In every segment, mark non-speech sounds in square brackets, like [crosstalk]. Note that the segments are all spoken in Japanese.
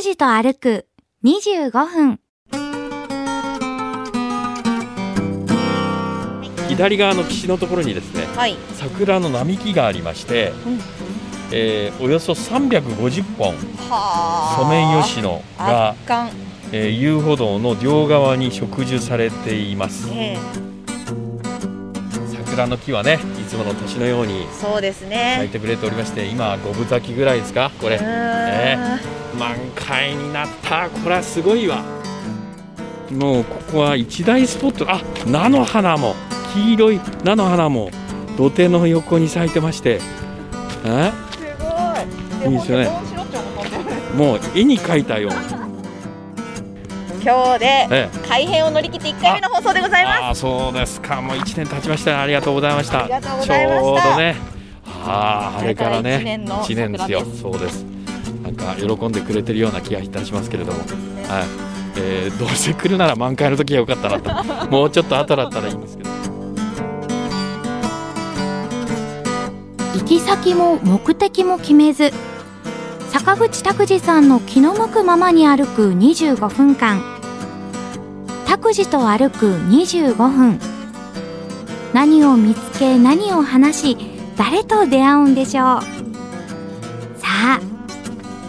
拓司と歩く25分。左側の岸のところにですねはい。桜の並木がありまして、うんえーおよそ350本はソメイヨシノが。えー遊歩道の両側に植樹されていますええ桜の木はねいつもの年のようにそうです咲いね。てくれておりまして今五分咲きぐらいですかこれえ満開になった。これはすごいわ。もうここは一大スポット。あ菜の花も。黄色い菜の花も。土手の横に咲いてまして。え？すごい。いいですよね。もう絵に描いたような、今日でええ、改編を乗り切って1回目の放送でございます。ああそうですか。もう1年経ちました。ありがとうございました。ありがとうございました。ちょうどね。あああれからね。あれから一年の一年ですよ。そうですか喜んでくれてるような気がいたしますけれども、はい。えーどうせ来るなら満開の時が良かったなと。[laughs] もうちょっと後だったらいいんですけど。行き先も目的も決めず坂口拓司さんの気の向くままに歩く25分間。拓司と歩く25分。何を見つけ何を話し誰と出会うんでしょう。さあ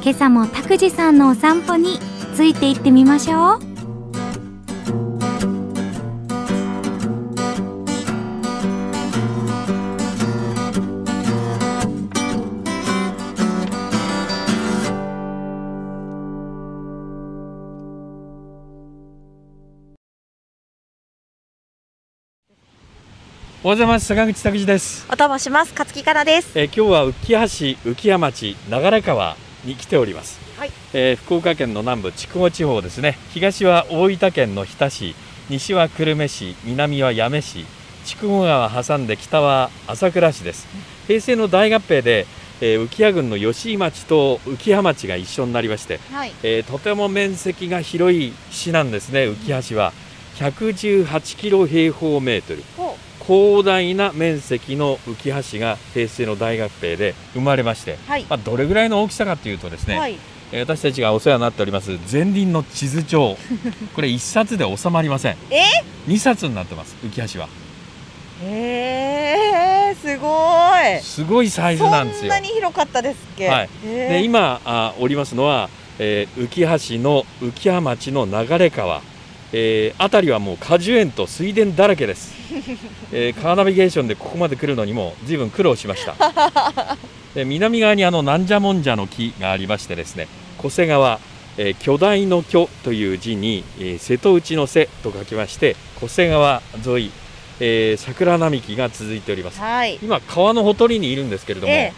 今朝も拓司さんのお散歩について行ってみましょうおはようございます坂口拓司です、お供します。勝木かなです。えー今日は浮橋浮屋町流川に来ております、はい。えー福岡県の南部筑後地方ですね。東は大分県の日田市西は久留米市南は八女市筑後川挟んで北は朝倉市です。平成の大合併で、えー浮屋郡の吉井町と浮羽町が一緒になりまして、はい。えーとても面積が広い市なんですね浮橋は。118キロ平方メートル。ほ広大な面積の浮橋が平成の大合併で生まれまして、はい。まあ、どれぐらいの大きさかというとですね、はい。えー私たちがお世話になっております前輪の地図帳 [laughs] これ1冊で収まりませんえ？2冊になってます浮橋はえー、すごい。すごいサイズなんですよそんなに広かったですっけ？はいえーで今あおりますのは、えー浮橋の浮羽町の流川、えー、辺りはもう果樹園と水田だらけです、[laughs] えーカーナビゲーションでここまで来るのにも随分苦労しました。[laughs] で南側にあのなんじゃもんじゃの木がありましてですね小瀬川、えー巨大の巨という字に、えー瀬戸内の瀬と書きまして小瀬川沿い、えー桜並木が続いております。はい。今川のほとりにいるんですけれども、え。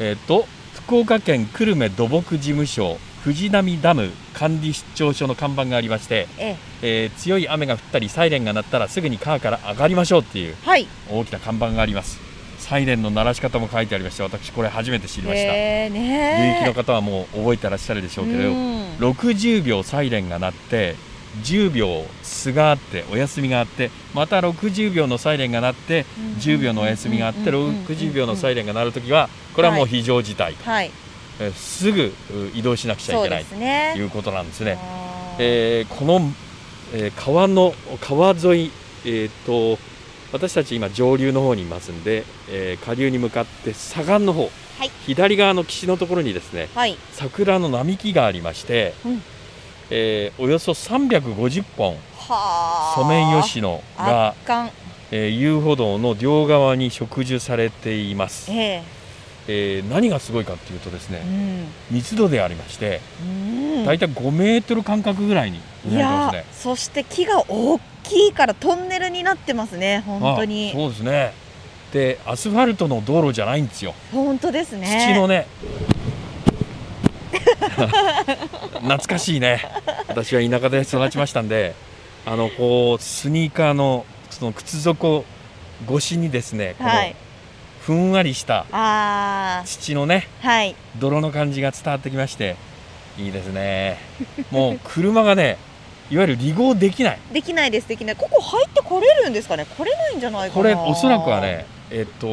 えー、と福岡県久留米土木事務所藤波ダム管理出張所の看板がありまして、ええ。ー強い雨が降ったりサイレンが鳴ったらすぐに川から上がりましょうっていうはい。大きな看板があります。サイレンの鳴らし方も書いてありまして私これ初めて知りました、えー、現ね役の方はもう覚えてらっしゃるでしょうけど、うん。60秒サイレンが鳴って10秒素があってお休みがあってまた60秒のサイレンが鳴って10秒のお休みがあって60秒のサイレンが鳴るときはこれはもう非常事態と、はい。えーすぐう移動しなくちゃそいうけないと。いうことなんですね。えーこの、えー川の川沿い、えー、と私たち今上流の方にいますんで、えー下流に向かって左岸の方、はい左側の岸のところにですねはい。桜の並木がありまして、うんえーおよそ350本はあ。ソメイヨシノが。えー遊歩道の両側に植樹されています、ええー何がすごいかっていうとですえね密度でありましてうん。大体5メートル間隔ぐらいにいやそして木が大きいからトンネルになってますね本当あにそうですね。でアスファルトの道路じゃないんですよ。本当ですね。土のね。[laughs] 懐かしいね。私は田舎で育ちましたんであのこうスニーカーのその靴底越しにですねこのはいふんわりしたあ土のねーはい。泥の感じが伝わってきましていいですね。もう車がね [laughs] いわゆる離合できない。できないですできない。ここ入ってこれるんですかね？来れないんじゃないかな。これおそらくはねえっと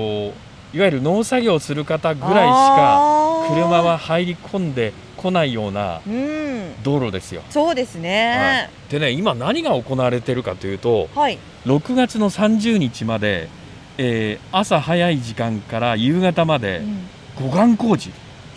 いわゆる農作業をする方ぐらいしか車は入り込んで来ないようなうん。道路ですよ。そうですね。でね今何が行われてるかというとはい、6月の30日まで、えー朝早い時間から夕方までうん。護岸工事。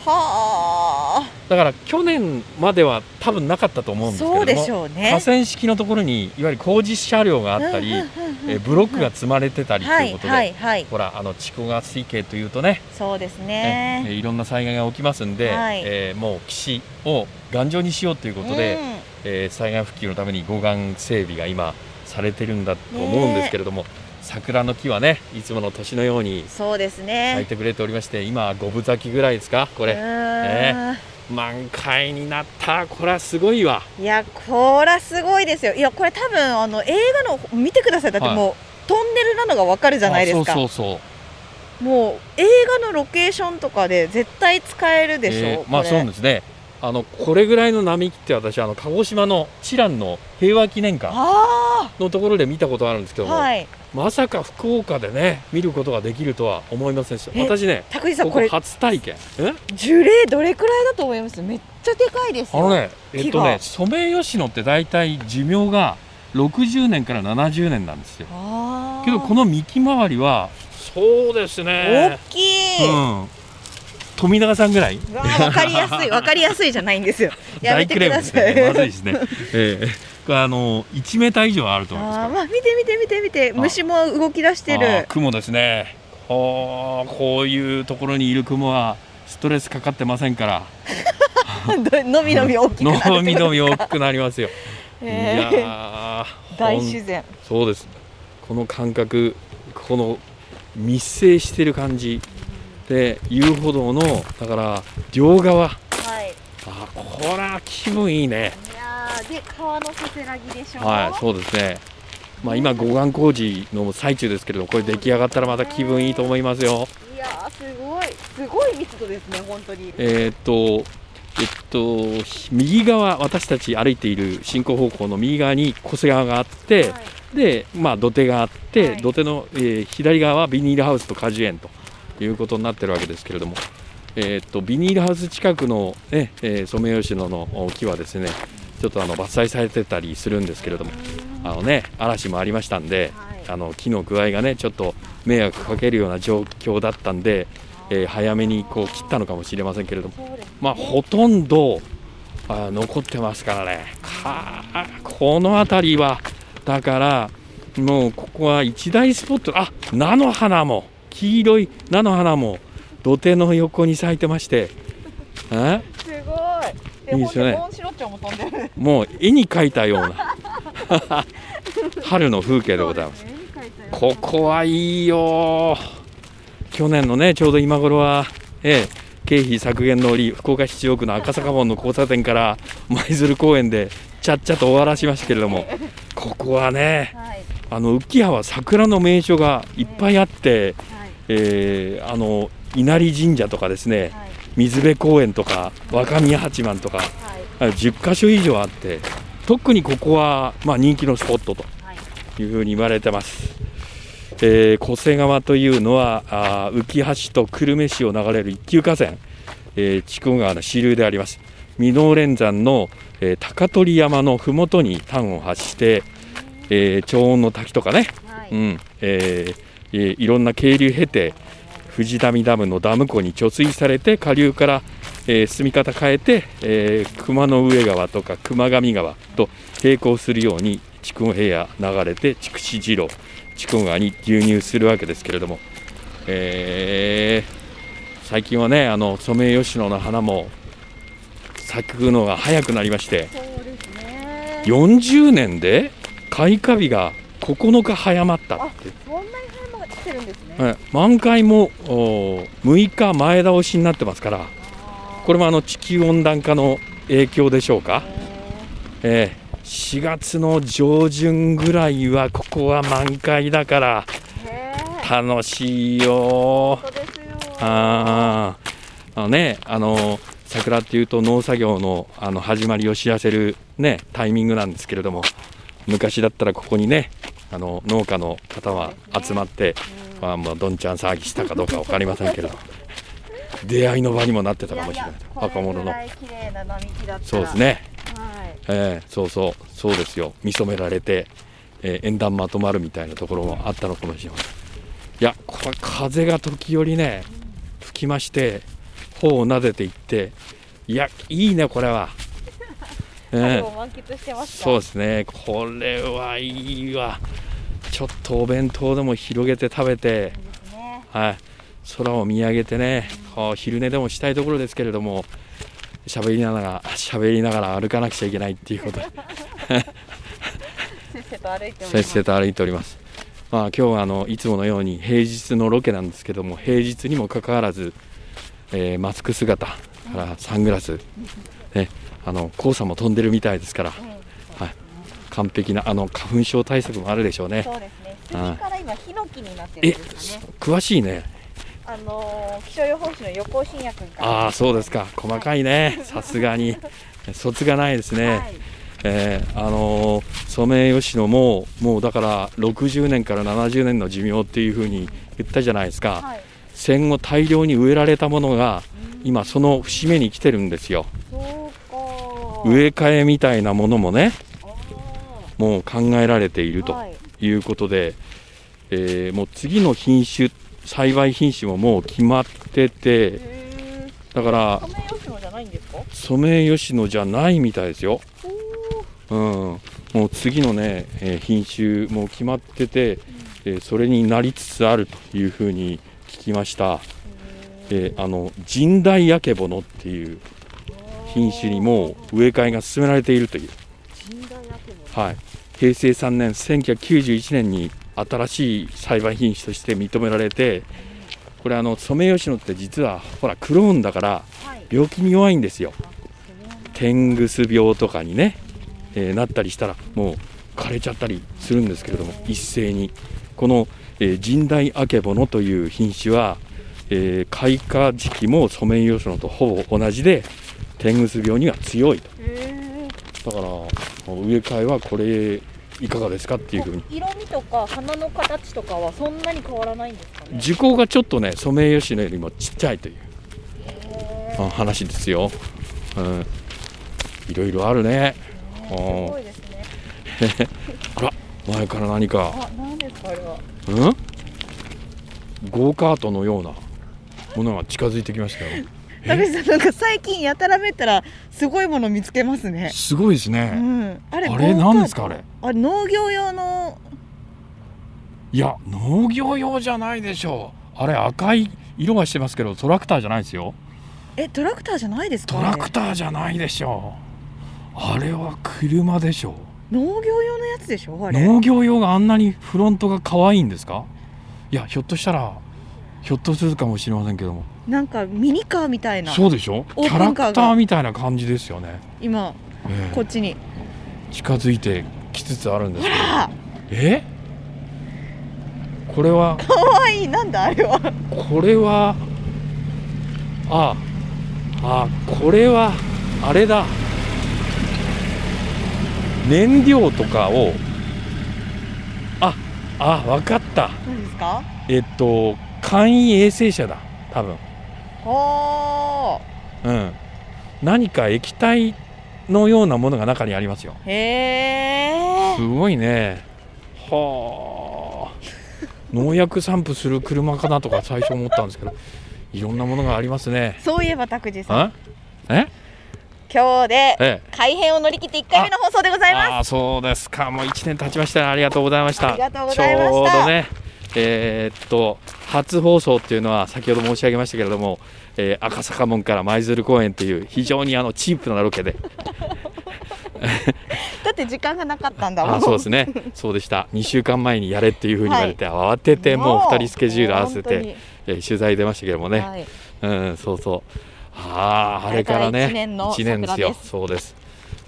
はあ。だから去年までは多分なかったと思うんですけれどもそうでしょうね。河川敷のところにいわゆる工事車両があったり、えーブロックが積まれてたりとはいいうことで、はいはいほらあの筑後川水系というとねそうですね。えーねいろんな災害が起きますんで、はい。えーもう岸を頑丈にしようということで、えー災害復旧のために護岸整備が今されてるんだと思うんですけれども、桜の木はねいつもの年のようにうんそうです咲いねてくれておりまして今五分咲きぐらいですかこうれーん。満開になった。これはすごいわ。いやこらすごいですよ。いやこれ多分あの映画の見てください。だってもう、トンネルなのがわかるじゃないですか。あそうそうそう。もう映画のロケーションとかで絶対使えるでしょ、えーまあそうですねあのこれぐらいの並木って私あの鹿児島の知覧の平和記念館あのところで見たことあるんですけども、あはい。まさか福岡でね見ることができるとは思いませんでしたえ私ねこれここ初体験。え？樹齢どれくらいだと思います？めっちゃでかいですよ。あのねえっとねソメイヨシノって大体寿命が60年から70年なんですよ。けどこの幹回りはそうです大ねきい、うん富永さんぐらい？うわかりやすいわかりやすいじゃないんですよ。[laughs] やめてください、ね。まずいですね、[laughs] ええ。これあの1メーター以上あると思いますあーまあ見て見て見て見て。あ。虫も動き出してる。雲ですね。あーこういうところにいる雲はストレスかかってませんから。のみのみ大きくなるのみのみ大きくなりますよ、いえやーー大ほん自然そうです。この感覚この密生してる感じで遊歩道のだから両側。はい。あこれは気分いいね。いやーで川のせせらぎでしょはいそうですね。まあ今護岸工事の最中ですけれどこれ出来上がったらまた気分いいと思いますよ。いやーすごい。すごい密度ですね本当に。えーっとえっと右側私たち歩いている進行方向の右側に小瀬川があって、はい。で、まあ、土手があって、はい。土手の、えー左側はビニールハウスと果樹園ということになってるわけですけれども、えーっとビニールハウス近くの、ねえーソメイヨシノの木はですねちょっとあの伐採されてたりするんですけれども。あの、ね、嵐もありましたんで、はい。あの木の具合がねちょっと迷惑かけるような状況だったんで、えー早めにこう切ったのかもしれませんけれども、まあ、ほとんどあ残ってますからね。かこの辺りはだからもうここは一大スポット。あ菜の花も黄色い菜の花も土手の横に咲いてましてえ？すごい。いいですよね。もう絵に描いたような。春の風景でございます。ねここはいいよ。去年のねちょうど今頃は、ええ、経費削減の折福岡市中央区の赤坂門の交差点から舞鶴公園でちゃっちゃと終わらしましたけれどもここはねはい。あの浮葉は桜の名所がいっぱいあって、はいえーあの稲荷神社とかですねはい。水辺公園とか若宮八幡とかはい。あ10か所以上あって特にここは、まあ、人気のスポットとはい。いうふうに言われてます。えー、小瀬川というのはあー浮橋と久留米市を流れる一級河川、えー、筑後川の支流であります。箕面連山の、えー高取山の麓に端を発して、えー長温の滝とかね、はい。うん。えーえーいろんな渓流経て藤波ダムのダム湖に貯水されて下流から、えー進み方変えて、えー熊の上川とか熊上川と並行するように筑後平野流れて筑紫次郎筑後川に流入するわけですけれども、えー最近はねあのソメイヨシノの花も咲くのが早くなりましてね。40年で開花日が9日早まったってるんですね。はい。満開もお6日前倒しになってますからこれもあの地球温暖化の影響でしょうか、えー。4月の上旬ぐらいはここは満開だから楽しいよ。あー。あのねあの桜っていうと農作業のあの始まりを知らせるねタイミングなんですけれども昔だったらここにねあの農家の方は集まって、まあ、もうどんちゃん騒ぎしたかどうか分かりませんけれど、[laughs] 出会いの場にもなってたかもしれない。若者の。そうですね、はい。えーそうそう。そうですよ。見初められて、えー縁談まとまるみたいなところもあったのかもしれません。いやこれ風が時折ね吹きまして頬を撫でていっていやいいねこれは、[laughs] えー春を満喫してますかそうですね。これはいいわちょっとお弁当でも広げて食べてねはい、空を見上げてね、こう昼寝でもしたいところですけれども、喋りながら、喋りながら歩かなくちゃいけないっていうこと。で、[laughs] せっせと歩いておりせっます。せと歩いております。まあ、今日はあのいつものように平日のロケなんですけども、平日にもかかわらず、えーマスク姿からサングラス、ね、あの黄砂も飛んでるみたいですから、はい、完璧なあの花粉症対策もあるでしょうね。そうですね。杉から今ヒノキになってえるんですかね。詳しいね。あのー気象予報士の横尾信也君ああそうですか。細かいね。さすがに。卒がないですね、はい。えーあのーソメイヨシノももうだから60年から70年の寿命っていうふうに言ったじゃないですか、はい。戦後大量に植えられたものが今その節目に来てるんですよ。植え替えみたいなものもね。あもう考えられているとい。いうことで、えーもう次の品種栽培品種ももう決まっててへだからーソメイヨシノじゃないみたいですよ。うん、もう次のね、えー品種も決まってて、えーそれになりつつあるというふうに聞きました、えーあの神代ヤケボノっていう品種にもう植え替えが進められているという、はい、平成3年1991年に新しい栽培品種として認められてこれあのソメイヨシノって実はほらクローンだからはい。病気に弱いんですよ。天ぐす病とかにね、えーなったりしたらもう枯れちゃったりするんですけれども一斉に。この、えー、神代アケボノという品種は、えー開花時期もソメイヨシノとほぼ同じで天ぐす病には強いと。へだから植え替えはこれいかがですかっていうふうに。ー色味とか花の形とかはそんなに変わらないんですかね？樹高がちょっとねソメイヨシノよりもちっちゃいという話ですよ、うん、いろいろあるね。ーすごいですね。[laughs] あら前から何か。あ何ですかあれは？うん？ゴーカートのようなものが近づいてきましたよ田口さんなんか最近やたらめったらすごいもの見つけますね。すごいですうね、ん。あれあれゴーカート何ですかあれ？あれ農業用の。いや農業用じゃないでしょう。あれ赤い色がしてますけどトラクターじゃないですよ。えトラクターじゃないですか？トラクターじゃないでしょう。あれは車でしょ農業用のやつでしょあうれ？農業用があんなにフロントが可愛いんですか？いやひょっとしたらひょっとするかもしれませんけども。なんかミニカーみたいな。そうでしょ？キャラクターみたいな感じですよね、今ええ。こっちに。近づいてきつつあるんですけど。あ。え？これは？かわいい。なんだあれは。これは？あ。あこれは？あれだ。燃料とかを。ああ分かった。何ですか？えっと簡易衛星車だ多分。おうん。何か液体のようなものが中にありますよ。ー。へすえごいね。はあ。農薬散布する車かなとか最初思ったんですけどいろんなものがありますね。そういえば拓司さん。あ？え？今日でええ。改編を乗り切って1回目の放送でございます。ああそうですか。もう1年経ちました。ねありがとうございました。ありがとうございました。ちょうどねえーっと初放送っていうのは先ほど申し上げましたけれども、えー赤坂門から舞鶴公園っていう非常にあのチープなロケで。[laughs] だって時間がなかったんだもん。あそうですね。そうでした。2週間前にやれっていうふうに言われて、慌ててもう2人スケジュール合わせて、えー取材出ましたけどもね、はい、うんそうそう。あああれからね。あれから一年の一年ですよ。そうです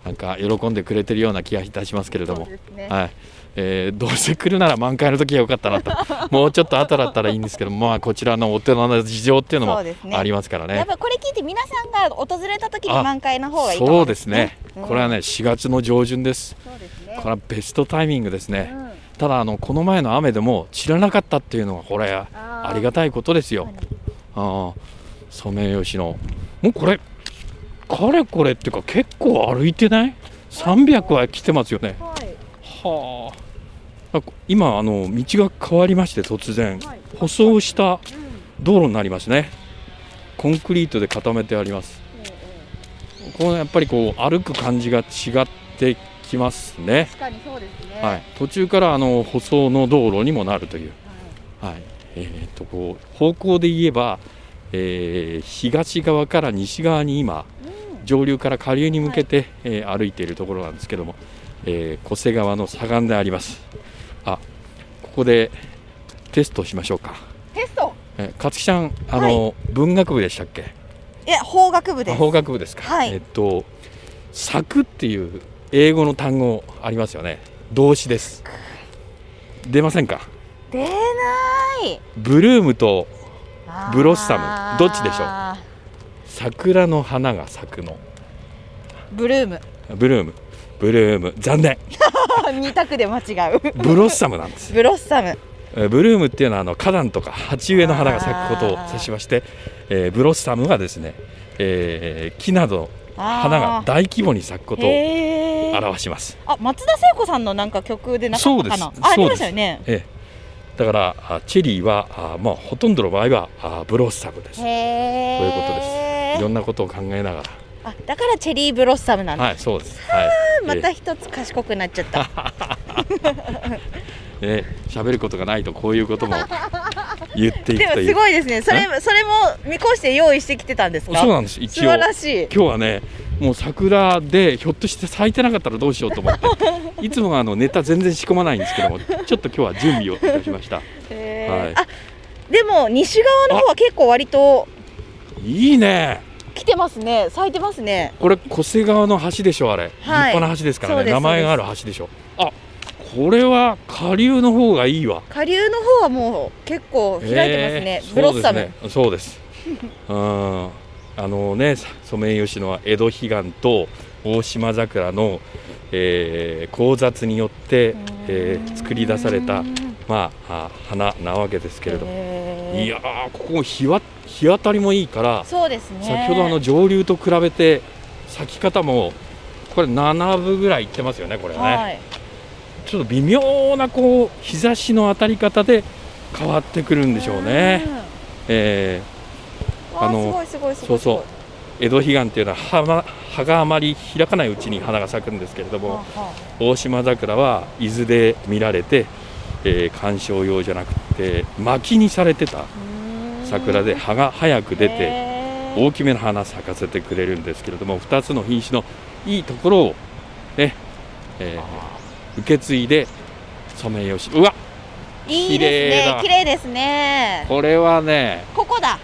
なんか喜んでくれてるような気がいたしますけれども。ね。はい。えーどうせ来るなら満開の時が良かったなと。[laughs] もうちょっと後だったらいいんですけどまあこちらのお寺の事情っていうのもありますからね。やっぱこれ聞いて皆さんが訪れた時にあ満開の方がいいかもそうですね、うん。これはね4月の上旬です。ね。これはベストタイミングですね、うん。ただあのこの前の雨でも知らなかったっていうのがこれあありがたいことですよ。あー。ソメイヨシノ。もうこれかれこれっていうか結構歩いてない？300は来てますよね。はい。はあ。あ今あの道が変わりまして突然。はい。舗装した道路になりますね。コンクリートで固めてあります。このやっぱりこう歩く感じが違ってきますね。確かにそうですね。はい、途中からあの舗装の道路にもなるという、はい。えー、とこう方向で言えば、えー東側から西側に今上流から下流に向けて、えー歩いているところなんですけども、えー、小瀬川の左岸であります。あここでテストしましょうか、テスト？えー、勝木さんあの、文学部でしたっけ？いや法学部です。あ法学部ですか、はい。えっと「作」っていう英語の単語ありますよね。動詞です。出ませんか？出ない。ブルームとブロッサム。どっちでしょう？桜の花が咲くの。ブルーム。ブルーム。ブルーム。残念。[laughs] 二択で間違う。ブロッサムなんです。ブロッサム。えーブルームっていうのはあの花壇とか鉢植えの花が咲くことを指しまして、えーブロッサムはですね、えー木など花が大規模に咲くことを表します。あ松田聖子さんのなんか曲でなかったかな？そうです。あありましたよね。ええ。だからあチェリーはあまあほとんどの場合はあブロッサムです。へえそういうことですいろんなことを考えながあだからチェリーブロッサムなんだ、らはいそうです。はい。また一つ賢くなっちゃった。え [laughs] え喋ることがないとこういうことも言っていでもすくという。ごいですね。それそれも見越して用意してきてたんですか？そうなんです。一応。素晴らしい。今日はねもう桜でひょっとして咲いてなかったらどうしようと思って。[laughs] いつもはあのネタ全然仕込まないんですけどもちょっと今日は準備をいたしました。はい。あでも西側の方は結構割といいね。来てますね。咲いてますね。これ小瀬川の橋でしょあれ、はい。立派な橋ですからね。名前がある橋でしょ。あこれは下流の方がいいわ。下流の方はもう結構開いてますね、えーブロッサム、そうです。ねそうですうん。あのねソメイヨシノは江戸彼岸と大島桜の、えー交雑によって、えー作り出されたまああ花なわけですけれども、いやーここ日は日当たりもいいからそうですね。先ほどあの上流と比べて咲き方もこれ7分ぐらいいってますよねこれね、はい。ちょっと微妙なこう日差しの当たり方で変わってくるんでしょうね、えうん。わあのそうそう。ー江戸彼岸っていうのは葉ま葉があまり開かないうちに花が咲くんですけれども、はあは大島桜は伊豆で見られて、えー観賞用じゃなくて薪にされてた桜で葉が早く出て大きめの花咲かせてくれるんですけれども2つの品種のいいところをね、えー受け継いでソメイヨシノうわいいですね。綺麗ですね。これはねここだ。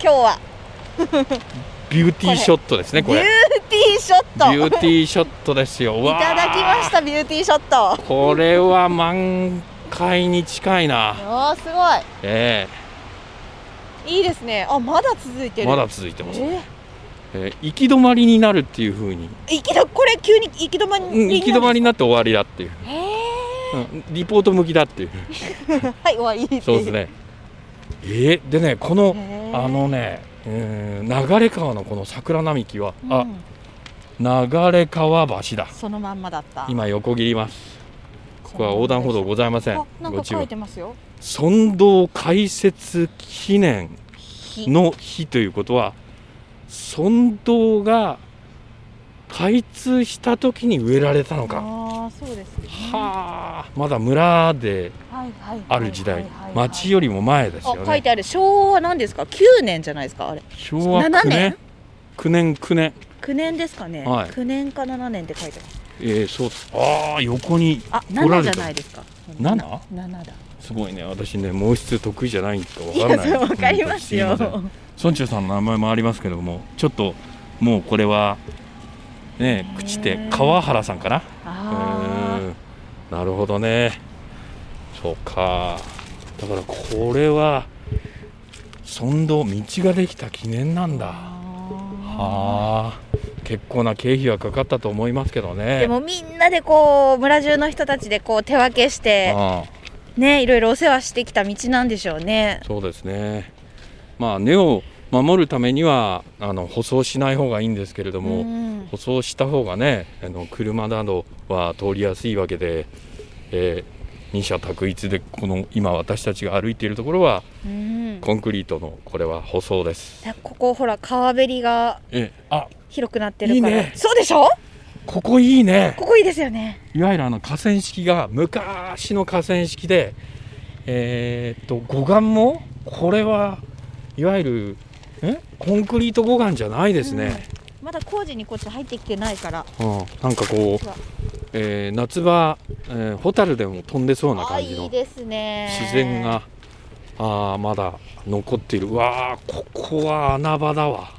今日は。ビューティーショットですねこビューれ。ティーショットビュー。ティーショットですよいただきましたビューティーショットこれは満開に近いな。おーすごえいいいですね。あまだ続いてる。えまだ続いてます、ええ。ー行き止まりになるっていう風に、ー、行きどこれ急に行き止まりうん、行き止まりになって終わりだっていう、へうん、リポート向きだっていう。ー [laughs] はい終わりそうですね。えー、でねこのあのね、うん流れ川のこの桜並木は、あうん。流れ川橋だ。そのまんまだった。今横切りますここは横断歩道ございません。あなんか書いご注意てますよ。村道開設記念ひの日ということは村道が開通した時に植えられたのか。ああそうですね。はあまだ村である時代町よりも前ですよね。あ書いてある。昭和なんですか？9年じゃないですかあれ。昭和9 7年年？9年9年。9年ですかね、はい。9年か7年って書いてますえー、そう。ああ横にあ7来られた。じゃないですか。7? 7だ。すごいね。私ね毛質得意じゃないんかわいからない。わかりますよ。村長さんの名前もありますけどもちょっともうこれはね口で川原さんかな？なるほどね。そうか。だからこれは村道道ができた記念なんだ。はあ結構な経費はかかったと思いますけどーね。でもみんなでこう村中の人たちでこう手分けしてねいろいろお世話してきた道なんでしょうね。そうですね。まあ根を守るためにはあの舗装しない方がいいんですけれども、うん。舗装した方がねあの車などは通りやすいわけで、えー二者択一でこの今私たちが歩いているところはうん。コンクリートのこれは舗装です。でここほら川べりがえあ広くなってるから。いいね。そうでしょ？ここいいね。ここいいですよね。いわゆるあの河川敷が昔の河川敷でえーっと護岸もこれはいわゆるえ？コンクリート護岸じゃないですね、まだ工事にこっち入ってきてないから。うん。なんかこうえー夏場、えーホタルでも飛んでそうなあ感じの自然があーまだ残っている。うわーここは穴場だわ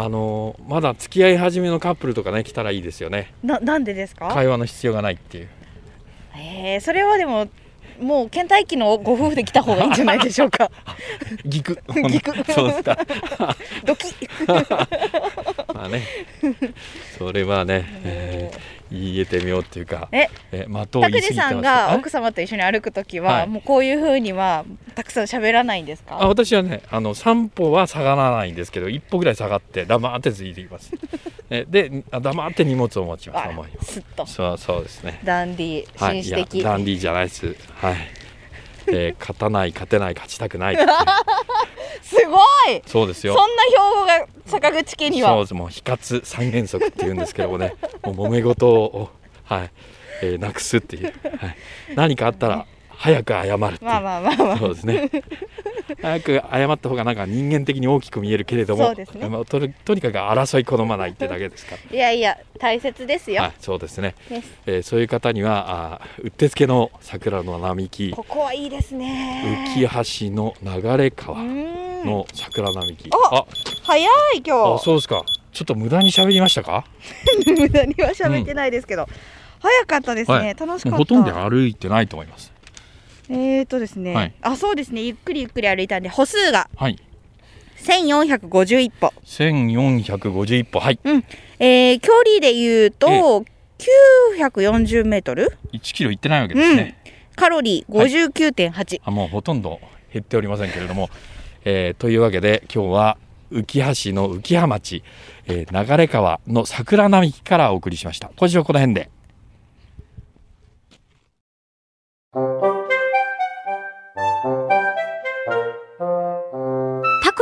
あのーまだ付き合い始めのカップルとかね来たらいいですよね。ななんでですか？会話の必要がないっていう。えー、それはでももう倦怠期のご夫婦で来た方がいいんじゃないでしょうか。[laughs] ギク。[laughs] ギク。[laughs] そうですか。ドキまあね。それはね、えー言えてみようっていうかええー的を言い過さんがあ奥様と一緒に歩くときは、はい。もうこういうふうにはたくさん喋らないんですあか私はねあの散歩は下がらないんですけど一歩ぐらい下がって黙ってついていきます。[laughs] えであ黙って荷物を持ちますすっと。そうそうですね。ダンディ紳士的、ダンディーじゃないです。はい。えー勝たない勝てない勝ちたくない [laughs] すごい！そうですよ。そんな標語が坂口家には。そうです。もう非活三原則って言うんですけどもね。もう揉め事をはい、えーなくすっていう、はい、何かあったら早く謝るまあまあまあまあ。そうですね。早く謝った方がなんか人間的に大きく見えるけれどもそうですね。まあとにとにかく争い好まないってだけですかいやいや大切ですよ、ら、はい、そうですね、です。えーそういう方にはあーうってつけの桜の並木。ここはいいですね。浮橋の流れ川の桜並木。あ早いあ今日。そうですか。ちょっと無駄に喋りましたか？[laughs] 無駄には喋ってないですけど、早かったですね、はい。楽しかった。ほとんど歩いてないと思いますえーとですね、はい。あそうですね。ゆっくりゆっくり歩いたんで歩数が。はい。1451歩、1451歩。はい。えー距離で言うと940メートル？1キロ行ってないわけですね、カロリー59.8、あもうほとんど減っておりませんけれども、えーというわけで今日は浮橋の浮羽町、えー流川の桜並木からお送りしました。今週はこの辺で